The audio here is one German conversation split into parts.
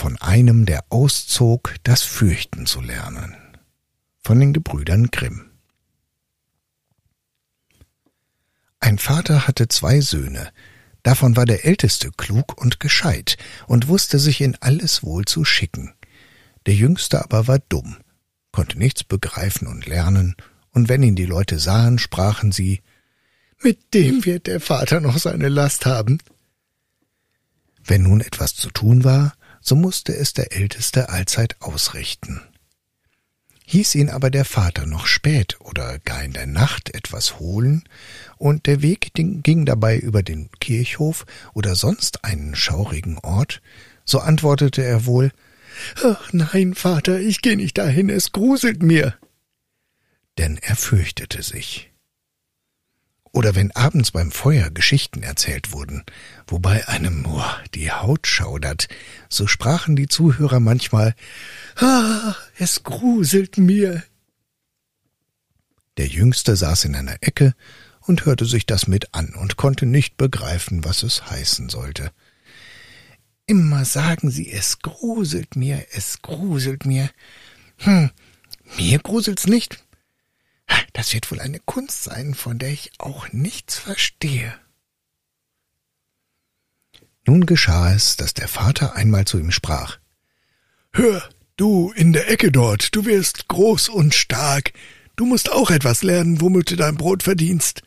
von einem, der auszog, das Fürchten zu lernen. Von den Gebrüdern Grimm. Ein Vater hatte zwei Söhne, davon war der älteste klug und gescheit und wusste sich in alles wohl zu schicken. Der jüngste aber war dumm, konnte nichts begreifen und lernen, und wenn ihn die Leute sahen, sprachen sie Mit dem wird der Vater noch seine Last haben. Wenn nun etwas zu tun war, so musste es der Älteste allzeit ausrichten. Hieß ihn aber der Vater noch spät oder gar in der Nacht etwas holen, und der Weg ging dabei über den Kirchhof oder sonst einen schaurigen Ort, so antwortete er wohl Ach nein, Vater, ich geh nicht dahin, es gruselt mir. Denn er fürchtete sich. Oder wenn abends beim Feuer Geschichten erzählt wurden, wobei einem oh, die Haut schaudert, so sprachen die Zuhörer manchmal Ah, es gruselt mir. Der Jüngste saß in einer Ecke und hörte sich das mit an und konnte nicht begreifen, was es heißen sollte. Immer sagen sie, es gruselt mir, es gruselt mir. Hm, mir gruselt's nicht. Das wird wohl eine Kunst sein, von der ich auch nichts verstehe. Nun geschah es, dass der Vater einmal zu ihm sprach Hör, du in der Ecke dort, du wirst groß und stark, du musst auch etwas lernen, womit du dein Brot verdienst.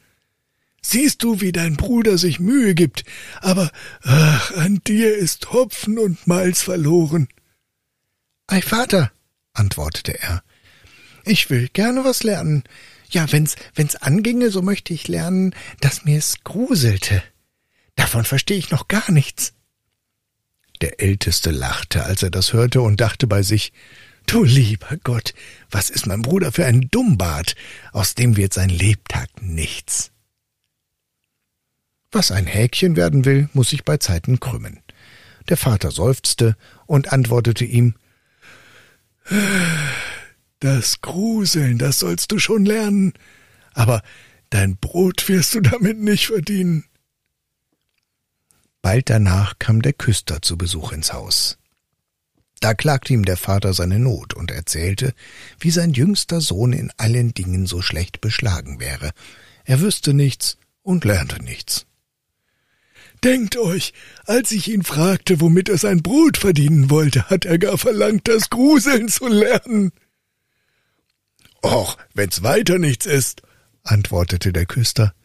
Siehst du, wie dein Bruder sich Mühe gibt, aber ach, an dir ist Hopfen und Malz verloren. Ei, Vater, antwortete er, ich will gerne was lernen. Ja, wenn's, wenn's anginge, so möchte ich lernen, dass mir's gruselte. Davon verstehe ich noch gar nichts. Der Älteste lachte, als er das hörte und dachte bei sich, Du lieber Gott, was ist mein Bruder für ein Dummbart, aus dem wird sein Lebtag nichts. Was ein Häkchen werden will, muss sich bei Zeiten krümmen. Der Vater seufzte und antwortete ihm das Gruseln, das sollst du schon lernen, aber dein Brot wirst du damit nicht verdienen. Bald danach kam der Küster zu Besuch ins Haus. Da klagte ihm der Vater seine Not und erzählte, wie sein jüngster Sohn in allen Dingen so schlecht beschlagen wäre. Er wüsste nichts und lernte nichts. Denkt euch, als ich ihn fragte, womit er sein Brot verdienen wollte, hat er gar verlangt, das Gruseln zu lernen. Och, wenn's weiter nichts ist, antwortete der Küster.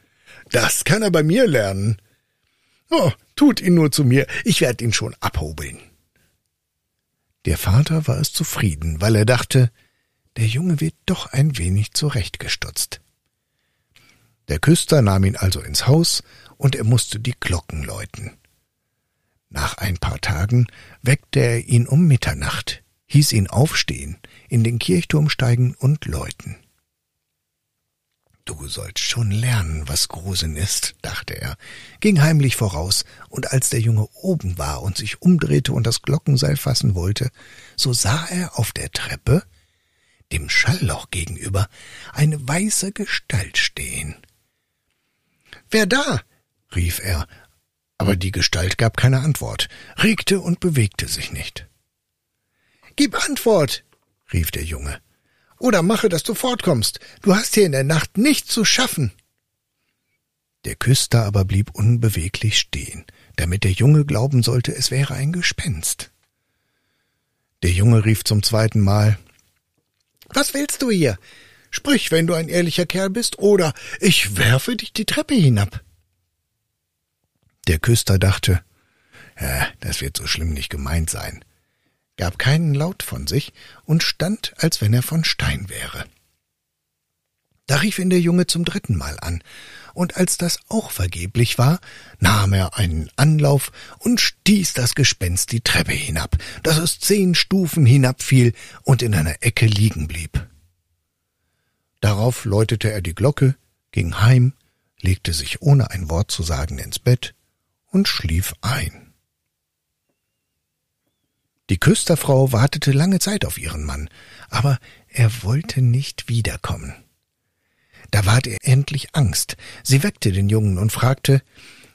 Das kann er bei mir lernen. Oh, tut ihn nur zu mir, ich werd ihn schon abhobeln. Der Vater war es zufrieden, weil er dachte, der Junge wird doch ein wenig zurechtgestutzt. Der Küster nahm ihn also ins Haus, und er musste die Glocken läuten. Nach ein paar Tagen weckte er ihn um Mitternacht, hieß ihn aufstehen, in den Kirchturm steigen und läuten. Du sollst schon lernen, was Gruseln ist, dachte er, ging heimlich voraus, und als der Junge oben war und sich umdrehte und das Glockenseil fassen wollte, so sah er auf der Treppe, dem Schallloch gegenüber, eine weiße Gestalt stehen. Wer da? rief er, aber die Gestalt gab keine Antwort, regte und bewegte sich nicht. Gib Antwort, rief der Junge. Oder mache, dass du fortkommst. Du hast hier in der Nacht nichts zu schaffen. Der Küster aber blieb unbeweglich stehen, damit der Junge glauben sollte, es wäre ein Gespenst. Der Junge rief zum zweiten Mal Was willst du hier? Sprich, wenn du ein ehrlicher Kerl bist, oder ich werfe dich die Treppe hinab. Der Küster dachte, ja, das wird so schlimm nicht gemeint sein gab keinen Laut von sich und stand, als wenn er von Stein wäre. Da rief ihn der Junge zum dritten Mal an, und als das auch vergeblich war, nahm er einen Anlauf und stieß das Gespenst die Treppe hinab, dass es zehn Stufen hinabfiel und in einer Ecke liegen blieb. Darauf läutete er die Glocke, ging heim, legte sich ohne ein Wort zu sagen ins Bett und schlief ein. Die Küsterfrau wartete lange Zeit auf ihren Mann, aber er wollte nicht wiederkommen. Da ward ihr endlich Angst. Sie weckte den Jungen und fragte,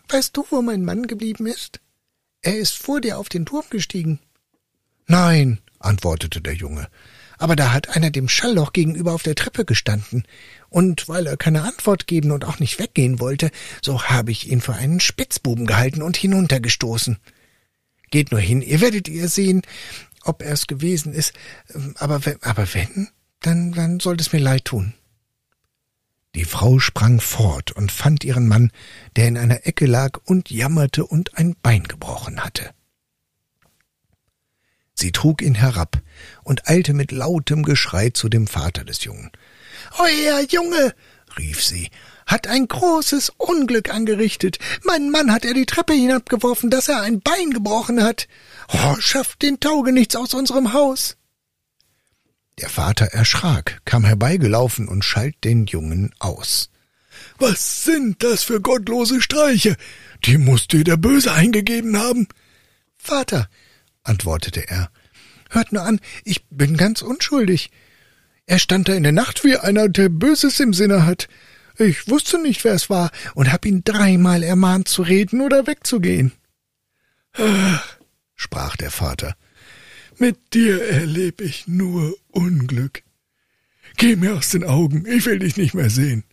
Weißt du, wo mein Mann geblieben ist? Er ist vor dir auf den Turm gestiegen. Nein, antwortete der Junge, aber da hat einer dem Schallloch gegenüber auf der Treppe gestanden, und weil er keine Antwort geben und auch nicht weggehen wollte, so habe ich ihn für einen Spitzbuben gehalten und hinuntergestoßen. Geht nur hin, ihr werdet ihr sehen, ob er es gewesen ist, aber wenn, aber wenn, dann, dann sollt es mir leid tun. Die Frau sprang fort und fand ihren Mann, der in einer Ecke lag und jammerte und ein Bein gebrochen hatte. Sie trug ihn herab und eilte mit lautem Geschrei zu dem Vater des Jungen. Euer Junge, rief sie, hat ein großes Unglück angerichtet. Mein Mann hat er die Treppe hinabgeworfen, dass er ein Bein gebrochen hat. Oh, schafft den Taugenichts aus unserem Haus. Der Vater erschrak, kam herbeigelaufen und schalt den Jungen aus. Was sind das für gottlose Streiche? Die muss dir der Böse eingegeben haben. Vater, antwortete er, hört nur an, ich bin ganz unschuldig. Er stand da in der Nacht wie einer, der Böses im Sinne hat. Ich wusste nicht, wer es war, und hab ihn dreimal ermahnt zu reden oder wegzugehen. Ach, sprach der Vater, mit dir erleb ich nur Unglück. Geh mir aus den Augen, ich will dich nicht mehr sehen.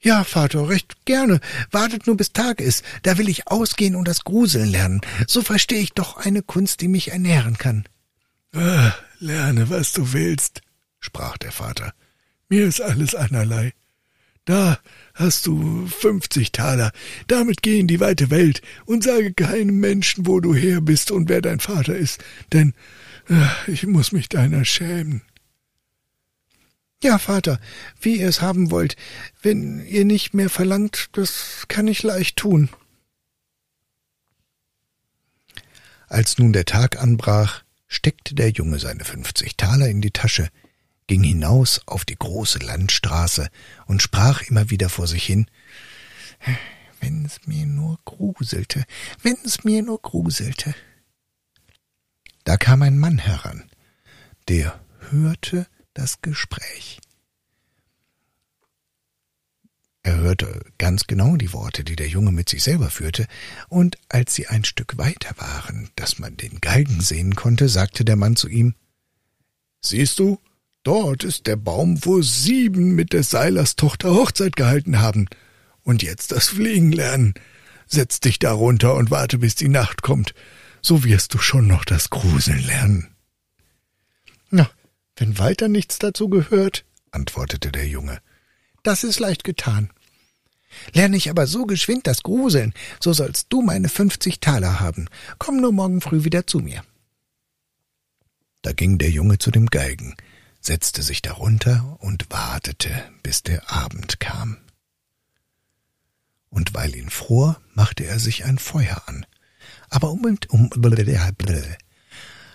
Ja, Vater, recht gerne. Wartet nur bis Tag ist. Da will ich ausgehen und das Gruseln lernen. So verstehe ich doch eine Kunst, die mich ernähren kann. Ah, lerne, was du willst, sprach der Vater. Mir ist alles einerlei. Da hast du fünfzig Taler. Damit geh in die weite Welt und sage keinem Menschen, wo du her bist und wer dein Vater ist, denn äh, ich muss mich deiner schämen. Ja, Vater, wie ihr es haben wollt. Wenn ihr nicht mehr verlangt, das kann ich leicht tun. Als nun der Tag anbrach, steckte der Junge seine fünfzig Taler in die Tasche, ging hinaus auf die große Landstraße und sprach immer wieder vor sich hin Wenn's mir nur gruselte, wenn's mir nur gruselte. Da kam ein Mann heran, der hörte das Gespräch. Er hörte ganz genau die Worte, die der Junge mit sich selber führte, und als sie ein Stück weiter waren, dass man den Galgen sehen konnte, sagte der Mann zu ihm Siehst du, dort ist der Baum, wo sieben mit des Seilers Tochter Hochzeit gehalten haben. Und jetzt das Fliegen lernen. Setz dich darunter und warte, bis die Nacht kommt. So wirst du schon noch das Gruseln lernen. Na, wenn weiter nichts dazu gehört, antwortete der Junge, das ist leicht getan. Lerne ich aber so geschwind das Gruseln, so sollst du meine fünfzig Taler haben. Komm nur morgen früh wieder zu mir. Da ging der Junge zu dem Geigen, setzte sich darunter und wartete, bis der Abend kam. Und weil ihn fror, machte er sich ein Feuer an. Aber um, um,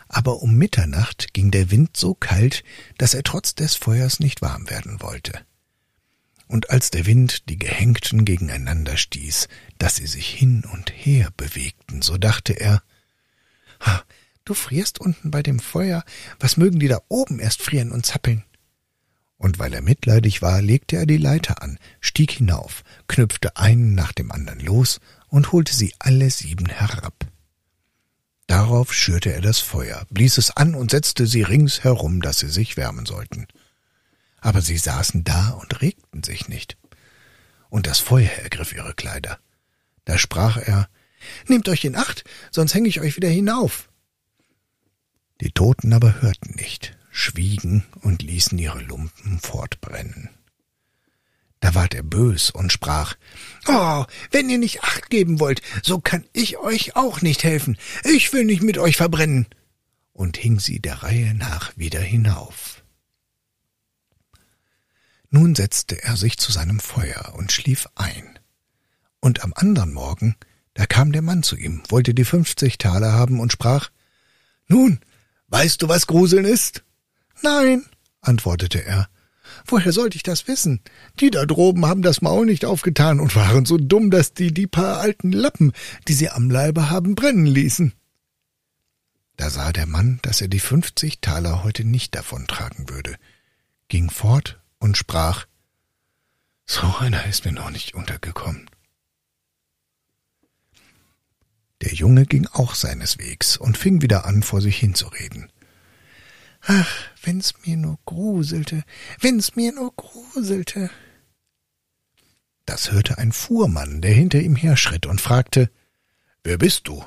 aber um Mitternacht ging der Wind so kalt, dass er trotz des Feuers nicht warm werden wollte. Und als der Wind die Gehängten gegeneinander stieß, dass sie sich hin und her bewegten, so dachte er, ha, du frierst unten bei dem Feuer, was mögen die da oben erst frieren und zappeln? Und weil er mitleidig war, legte er die Leiter an, stieg hinauf, knüpfte einen nach dem anderen los und holte sie alle sieben herab. Darauf schürte er das Feuer, blies es an und setzte sie rings herum, dass sie sich wärmen sollten. Aber sie saßen da und regten sich nicht. Und das Feuer ergriff ihre Kleider. Da sprach er Nehmt euch in Acht, sonst hänge ich euch wieder hinauf. Die Toten aber hörten nicht, schwiegen und ließen ihre Lumpen fortbrennen. Da ward er bös und sprach Oh, wenn ihr nicht acht geben wollt, so kann ich euch auch nicht helfen. Ich will nicht mit euch verbrennen. Und hing sie der Reihe nach wieder hinauf. Nun setzte er sich zu seinem Feuer und schlief ein. Und am andern Morgen, da kam der Mann zu ihm, wollte die fünfzig Taler haben und sprach Nun, weißt du, was Gruseln ist? Nein, antwortete er. Woher sollte ich das wissen? Die da droben haben das Maul nicht aufgetan und waren so dumm, dass die die paar alten Lappen, die sie am Leibe haben, brennen ließen. Da sah der Mann, dass er die fünfzig Taler heute nicht davontragen würde, ging fort und sprach So einer ist mir noch nicht untergekommen. Der Junge ging auch seines Wegs und fing wieder an, vor sich hinzureden. Ach, wenn's mir nur gruselte, wenn's mir nur gruselte. Das hörte ein Fuhrmann, der hinter ihm herschritt und fragte, Wer bist du?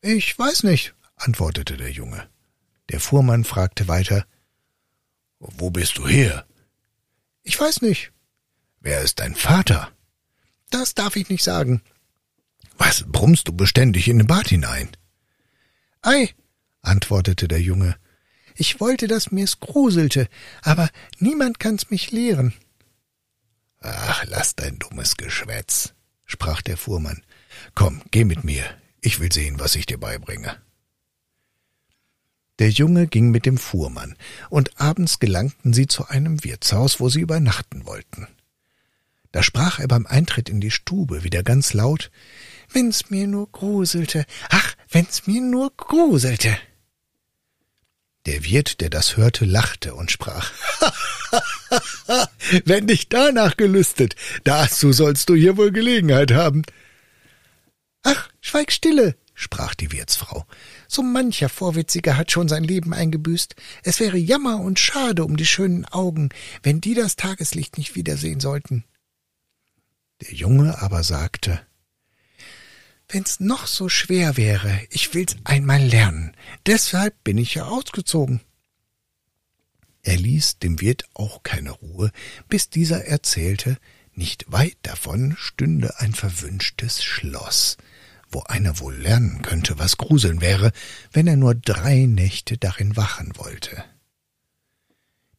Ich weiß nicht, antwortete der Junge. Der Fuhrmann fragte weiter, Wo bist du her? Ich weiß nicht. Wer ist dein Vater? Das darf ich nicht sagen. Was brummst du beständig in den Bad hinein? Ei, antwortete der Junge, ich wollte, dass mir's gruselte, aber niemand kann's mich lehren. Ach, lass dein dummes Geschwätz, sprach der Fuhrmann. Komm, geh mit mir, ich will sehen, was ich dir beibringe. Der Junge ging mit dem Fuhrmann, und abends gelangten sie zu einem Wirtshaus, wo sie übernachten wollten. Da sprach er beim Eintritt in die Stube wieder ganz laut Wenn's mir nur gruselte, ach, wenn's mir nur gruselte. Der Wirt, der das hörte, lachte und sprach Wenn dich danach gelüstet, dazu sollst du hier wohl Gelegenheit haben. Ach, schweig stille, sprach die Wirtsfrau. So mancher Vorwitziger hat schon sein Leben eingebüßt. Es wäre Jammer und schade um die schönen Augen, wenn die das Tageslicht nicht wiedersehen sollten. Der Junge aber sagte Wenn's noch so schwer wäre, ich will's einmal lernen. Deshalb bin ich ja ausgezogen. Er ließ dem Wirt auch keine Ruhe, bis dieser erzählte, nicht weit davon stünde ein verwünschtes Schloss, wo einer wohl lernen könnte, was Gruseln wäre, wenn er nur drei Nächte darin wachen wollte.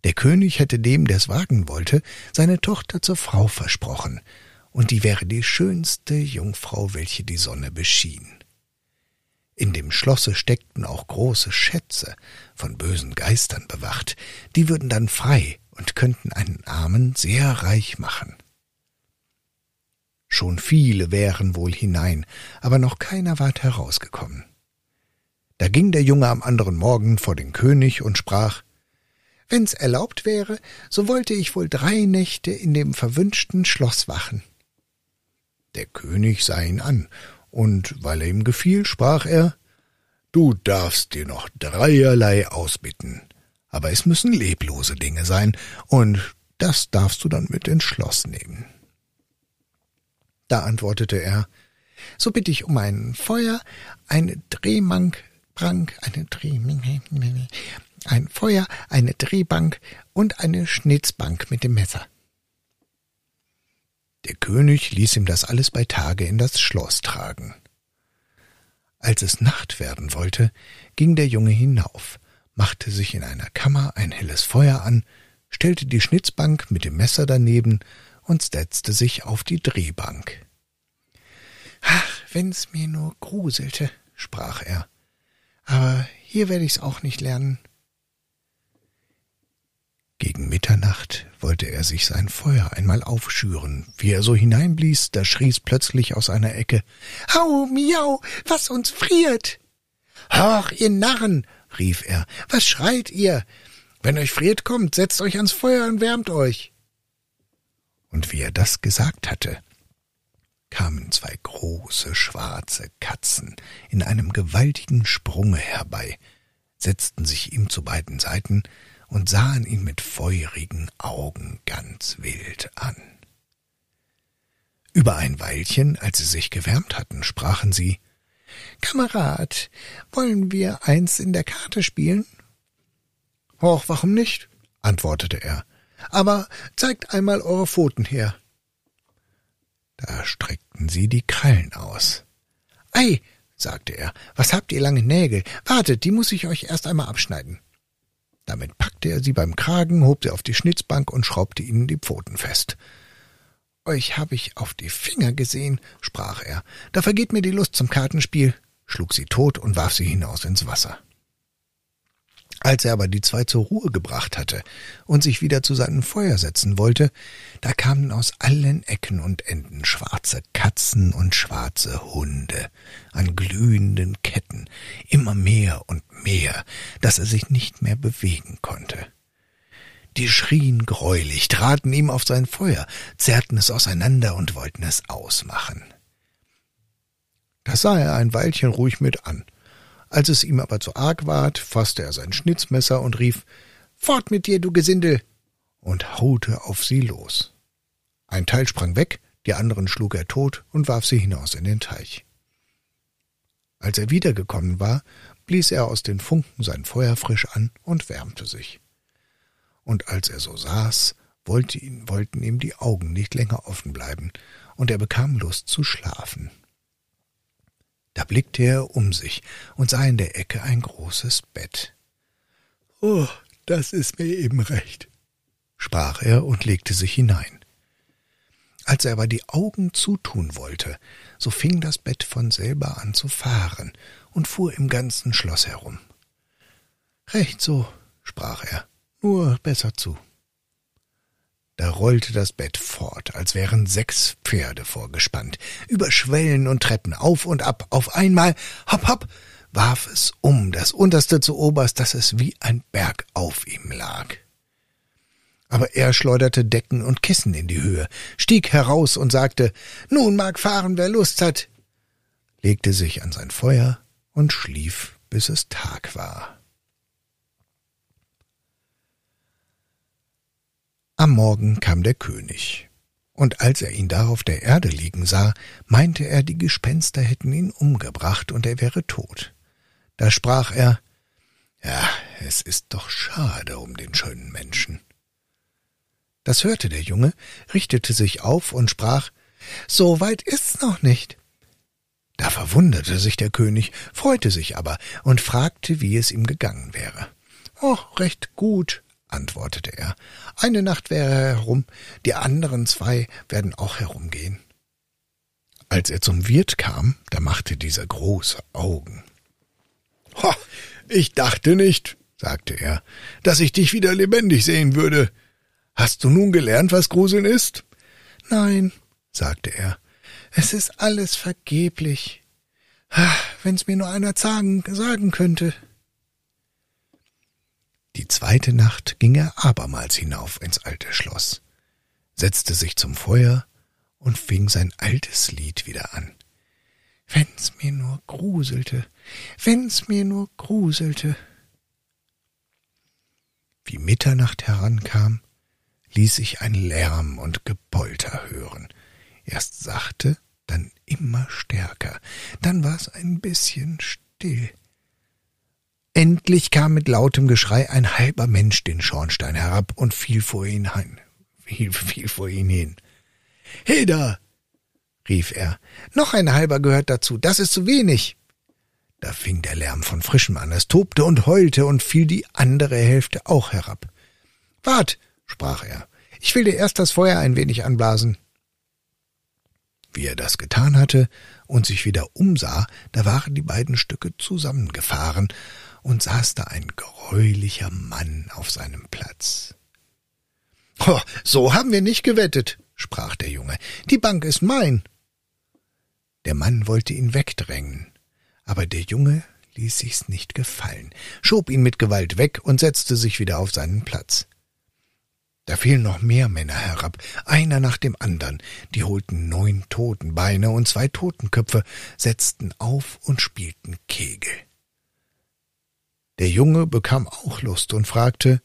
Der König hätte dem, der's wagen wollte, seine Tochter zur Frau versprochen, und die wäre die schönste Jungfrau, welche die Sonne beschien. In dem Schlosse steckten auch große Schätze, von bösen Geistern bewacht, die würden dann frei und könnten einen Armen sehr reich machen. Schon viele wären wohl hinein, aber noch keiner ward herausgekommen. Da ging der Junge am anderen Morgen vor den König und sprach Wenn's erlaubt wäre, so wollte ich wohl drei Nächte in dem verwünschten Schloss wachen. Der König sah ihn an, und weil er ihm gefiel, sprach er Du darfst dir noch dreierlei ausbitten, aber es müssen leblose Dinge sein, und das darfst du dann mit ins Schloss nehmen. Da antwortete er So bitte ich um ein Feuer, eine Drehbank, Brank, eine Dreh, ein Feuer, eine Drehbank und eine Schnitzbank mit dem Messer. Der König ließ ihm das alles bei Tage in das Schloss tragen. Als es Nacht werden wollte, ging der Junge hinauf, machte sich in einer Kammer ein helles Feuer an, stellte die Schnitzbank mit dem Messer daneben und setzte sich auf die Drehbank. Ach, wenn's mir nur gruselte, sprach er, aber hier werde ich's auch nicht lernen. Gegen Mitternacht wollte er sich sein Feuer einmal aufschüren. Wie er so hineinblies, da schrie's plötzlich aus einer Ecke Hau, miau, was uns friert. Hoch, ihr Narren, rief er, was schreit ihr? Wenn euch friert kommt, setzt euch ans Feuer und wärmt euch. Und wie er das gesagt hatte, kamen zwei große schwarze Katzen in einem gewaltigen Sprunge herbei, setzten sich ihm zu beiden Seiten, und sahen ihn mit feurigen Augen ganz wild an. Über ein Weilchen, als sie sich gewärmt hatten, sprachen sie Kamerad, wollen wir eins in der Karte spielen? Och, warum nicht? antwortete er. Aber zeigt einmal eure Pfoten her. Da streckten sie die Krallen aus. Ei, sagte er, was habt ihr lange Nägel? Wartet, die muss ich euch erst einmal abschneiden. Damit packte er sie beim Kragen, hob sie auf die Schnitzbank und schraubte ihnen die Pfoten fest. Euch hab ich auf die Finger gesehen, sprach er. Da vergeht mir die Lust zum Kartenspiel, schlug sie tot und warf sie hinaus ins Wasser. Als er aber die zwei zur Ruhe gebracht hatte und sich wieder zu seinem Feuer setzen wollte, da kamen aus allen Ecken und Enden schwarze Katzen und schwarze Hunde an glühenden Ketten, immer mehr und mehr, dass er sich nicht mehr bewegen konnte. Die schrien greulich, traten ihm auf sein Feuer, zerrten es auseinander und wollten es ausmachen. Das sah er ein Weilchen ruhig mit an, als es ihm aber zu arg ward, fasste er sein Schnitzmesser und rief Fort mit dir, du Gesindel. und haute auf sie los. Ein Teil sprang weg, die anderen schlug er tot und warf sie hinaus in den Teich. Als er wiedergekommen war, blies er aus den Funken sein Feuer frisch an und wärmte sich. Und als er so saß, wollte ihn, wollten ihm die Augen nicht länger offen bleiben, und er bekam Lust zu schlafen. Da blickte er um sich und sah in der Ecke ein großes Bett. Oh, das ist mir eben recht, sprach er und legte sich hinein. Als er aber die Augen zutun wollte, so fing das Bett von selber an zu fahren und fuhr im ganzen Schloss herum. Recht so, sprach er, nur besser zu. Da rollte das Bett fort, als wären sechs Pferde vorgespannt, über Schwellen und Treppen, auf und ab, auf einmal, hopp, hopp, warf es um, das unterste zu oberst, dass es wie ein Berg auf ihm lag. Aber er schleuderte Decken und Kissen in die Höhe, stieg heraus und sagte, nun mag fahren, wer Lust hat, legte sich an sein Feuer und schlief, bis es Tag war. Am Morgen kam der König, und als er ihn da auf der Erde liegen sah, meinte er, die Gespenster hätten ihn umgebracht und er wäre tot. Da sprach er Ja, es ist doch schade um den schönen Menschen. Das hörte der Junge, richtete sich auf und sprach So weit ist's noch nicht. Da verwunderte sich der König, freute sich aber und fragte, wie es ihm gegangen wäre. Oh, recht gut, antwortete er. Eine Nacht wäre er herum, die anderen zwei werden auch herumgehen. Als er zum Wirt kam, da machte dieser große Augen. Ho, ich dachte nicht, sagte er, dass ich dich wieder lebendig sehen würde. Hast du nun gelernt, was Gruseln ist? Nein, sagte er, es ist alles vergeblich. Wenn's mir nur einer sagen, sagen könnte. Die zweite Nacht ging er abermals hinauf ins alte Schloss, setzte sich zum Feuer und fing sein altes Lied wieder an. Wenn's mir nur gruselte, wenn's mir nur gruselte. Wie Mitternacht herankam, ließ sich ein Lärm und Gepolter hören, erst sachte, dann immer stärker, dann war's ein bisschen still. Endlich kam mit lautem Geschrei ein halber Mensch den Schornstein herab und fiel vor ihn hin. Fiel, fiel vor ihn hin. Hilda! rief er. Noch ein halber gehört dazu, das ist zu wenig. Da fing der Lärm von frischem an, es tobte und heulte und fiel die andere Hälfte auch herab. Wart, sprach er, ich will dir erst das Feuer ein wenig anblasen. Wie er das getan hatte und sich wieder umsah, da waren die beiden Stücke zusammengefahren, und saß da ein greulicher Mann auf seinem Platz. Oh, so haben wir nicht gewettet, sprach der Junge. Die Bank ist mein. Der Mann wollte ihn wegdrängen, aber der Junge ließ sich's nicht gefallen, schob ihn mit Gewalt weg und setzte sich wieder auf seinen Platz. Da fielen noch mehr Männer herab, einer nach dem andern, die holten neun Totenbeine und zwei Totenköpfe, setzten auf und spielten Kegel. Der Junge bekam auch Lust und fragte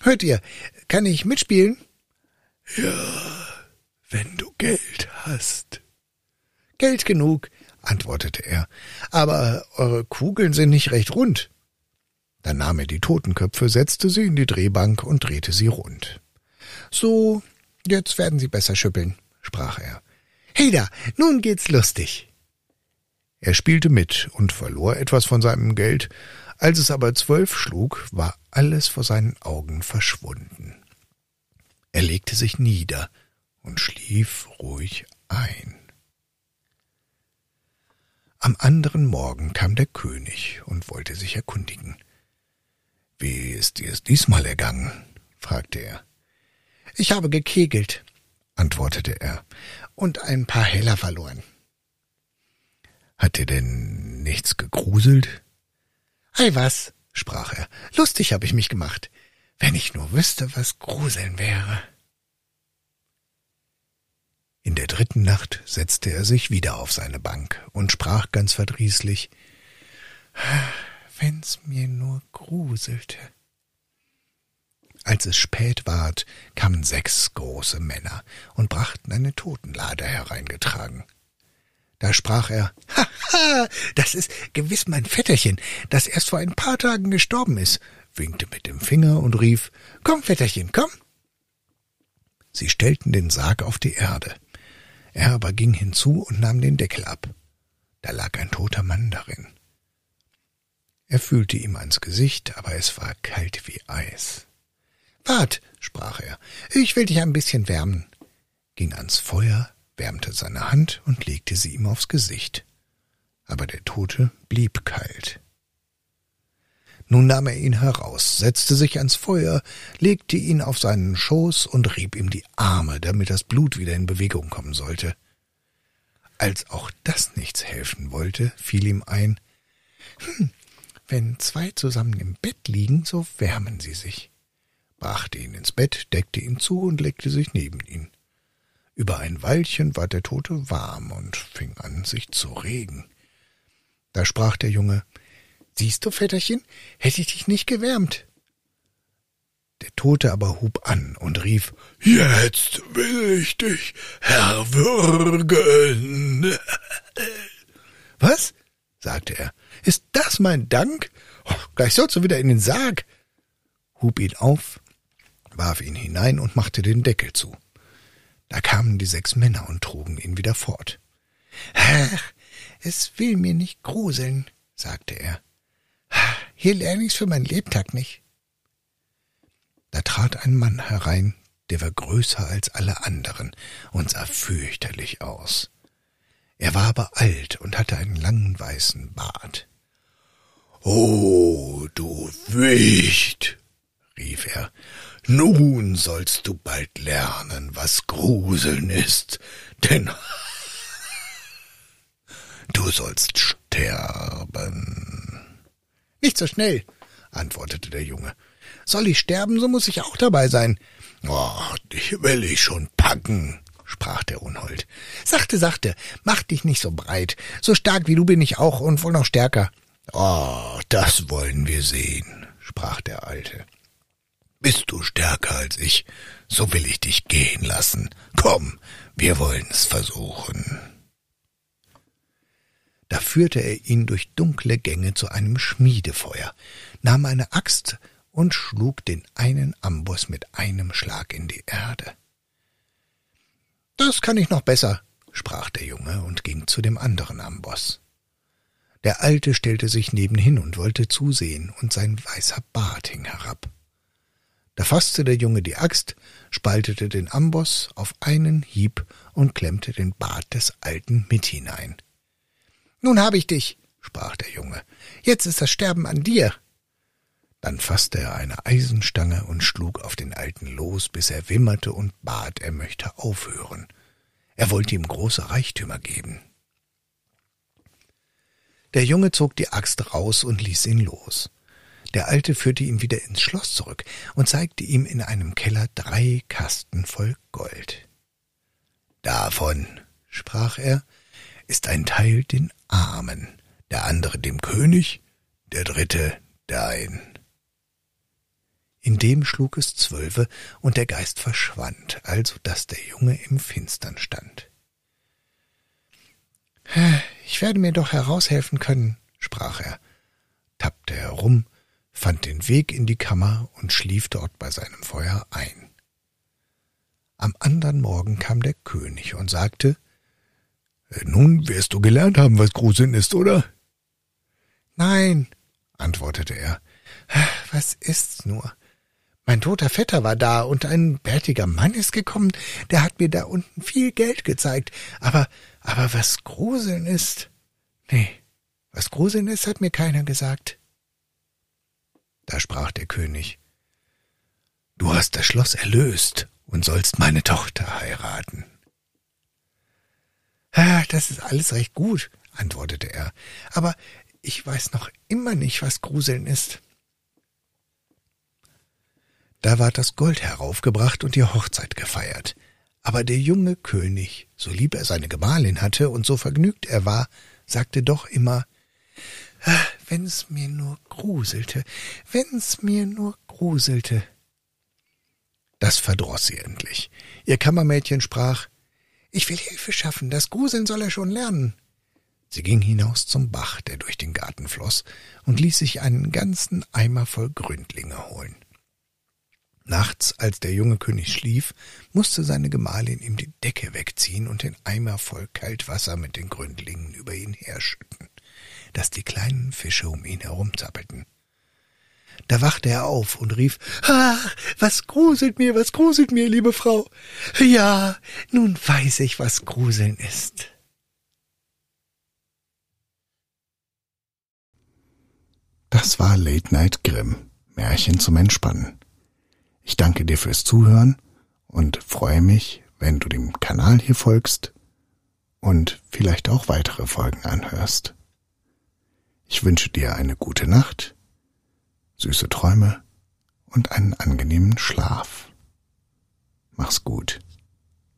Hört ihr, kann ich mitspielen? Ja, wenn du Geld hast. Geld genug, antwortete er, aber eure Kugeln sind nicht recht rund. Dann nahm er die Totenköpfe, setzte sie in die Drehbank und drehte sie rund. So, jetzt werden sie besser schüppeln, sprach er. Heda, nun geht's lustig. Er spielte mit und verlor etwas von seinem Geld, Als es aber zwölf schlug, war alles vor seinen Augen verschwunden. Er legte sich nieder und schlief ruhig ein. Am anderen Morgen kam der König und wollte sich erkundigen. Wie ist dir es diesmal ergangen? fragte er. Ich habe gekegelt, antwortete er, und ein paar Heller verloren. Hat dir denn nichts gegruselt? Ei was, sprach er, lustig habe ich mich gemacht. Wenn ich nur wüsste, was Gruseln wäre. In der dritten Nacht setzte er sich wieder auf seine Bank und sprach ganz verdrießlich Wenn's mir nur gruselte. Als es spät ward, kamen sechs große Männer und brachten eine Totenlade hereingetragen. Da sprach er, Haha, das ist gewiss mein Vetterchen, das erst vor ein paar Tagen gestorben ist, winkte mit dem Finger und rief, Komm, Vetterchen, komm. Sie stellten den Sarg auf die Erde. Er aber ging hinzu und nahm den Deckel ab. Da lag ein toter Mann darin. Er fühlte ihm ans Gesicht, aber es war kalt wie Eis. Wart, sprach er, ich will dich ein bisschen wärmen, ging ans Feuer, wärmte seine Hand und legte sie ihm aufs Gesicht. Aber der Tote blieb kalt. Nun nahm er ihn heraus, setzte sich ans Feuer, legte ihn auf seinen Schoß und rieb ihm die Arme, damit das Blut wieder in Bewegung kommen sollte. Als auch das nichts helfen wollte, fiel ihm ein, hm, wenn zwei zusammen im Bett liegen, so wärmen sie sich brachte ihn ins Bett, deckte ihn zu und legte sich neben ihn. Über ein Weilchen war der Tote warm und fing an, sich zu regen. Da sprach der Junge, Siehst du, Vetterchen, hätte ich dich nicht gewärmt. Der Tote aber hub an und rief, Jetzt will ich dich erwürgen. Was? sagte er. Ist das mein Dank? Oh, gleich sollst du wieder in den Sarg. Hub ihn auf, warf ihn hinein und machte den Deckel zu. Da kamen die sechs Männer und trugen ihn wieder fort. Ach, es will mir nicht gruseln, sagte er. Hier lerne ich's für mein Lebtag nicht. Da trat ein Mann herein, der war größer als alle anderen und sah fürchterlich aus. Er war aber alt und hatte einen langen weißen Bart. Oh, du Wicht, rief er, nun sollst du bald lernen, was Gruseln ist, denn du sollst sterben. Nicht so schnell, antwortete der Junge. Soll ich sterben, so muss ich auch dabei sein. Oh, dich will ich schon packen, sprach der Unhold. Sachte, sachte, mach dich nicht so breit. So stark wie du bin ich auch und wohl noch stärker. Oh, das wollen wir sehen, sprach der Alte. Bist du stärker als ich, so will ich dich gehen lassen. Komm, wir wollen's versuchen. Da führte er ihn durch dunkle Gänge zu einem Schmiedefeuer, nahm eine Axt und schlug den einen Amboss mit einem Schlag in die Erde. Das kann ich noch besser, sprach der Junge und ging zu dem anderen Amboss. Der Alte stellte sich nebenhin und wollte zusehen, und sein weißer Bart hing herab. Da fasste der Junge die Axt, spaltete den Amboss auf einen Hieb und klemmte den Bart des Alten mit hinein. Nun hab ich dich, sprach der Junge. Jetzt ist das Sterben an dir. Dann fasste er eine Eisenstange und schlug auf den Alten los, bis er wimmerte und bat, er möchte aufhören. Er wollte ihm große Reichtümer geben. Der Junge zog die Axt raus und ließ ihn los. Der Alte führte ihn wieder ins Schloss zurück und zeigte ihm in einem Keller drei Kasten voll Gold. Davon, sprach er, ist ein Teil den Armen, der andere dem König, der dritte dein. In dem schlug es zwölfe, und der Geist verschwand, also dass der Junge im Finstern stand. Ich werde mir doch heraushelfen können, sprach er, tappte herum, fand den Weg in die Kammer und schlief dort bei seinem Feuer ein. Am andern Morgen kam der König und sagte Nun wirst du gelernt haben, was Gruseln ist, oder? Nein, antwortete er. Was ist's nur? Mein toter Vetter war da und ein bärtiger Mann ist gekommen, der hat mir da unten viel Geld gezeigt. Aber, aber was Gruseln ist? Nee, was Gruseln ist, hat mir keiner gesagt. Da sprach der König. Du hast das Schloss erlöst und sollst meine Tochter heiraten. Das ist alles recht gut, antwortete er, aber ich weiß noch immer nicht, was Gruseln ist. Da ward das Gold heraufgebracht und die Hochzeit gefeiert. Aber der junge König, so lieb er seine Gemahlin hatte und so vergnügt er war, sagte doch immer ah, Wenn's mir nur gruselte, wenn's mir nur gruselte. Das verdroß sie endlich. Ihr Kammermädchen sprach Ich will Hilfe schaffen, das Gruseln soll er schon lernen. Sie ging hinaus zum Bach, der durch den Garten floß, und ließ sich einen ganzen Eimer voll Gründlinge holen. Nachts, als der junge König schlief, musste seine Gemahlin ihm die Decke wegziehen und den Eimer voll Kaltwasser mit den Gründlingen über ihn herschütten, dass die kleinen Fische um ihn herumzappelten. Da wachte er auf und rief, Ach, was gruselt mir, was gruselt mir, liebe Frau. Ja, nun weiß ich, was Gruseln ist. Das war Late Night Grimm, Märchen zum Entspannen. Ich danke dir fürs Zuhören und freue mich, wenn du dem Kanal hier folgst und vielleicht auch weitere Folgen anhörst. Ich wünsche dir eine gute Nacht, süße Träume und einen angenehmen Schlaf. Mach's gut.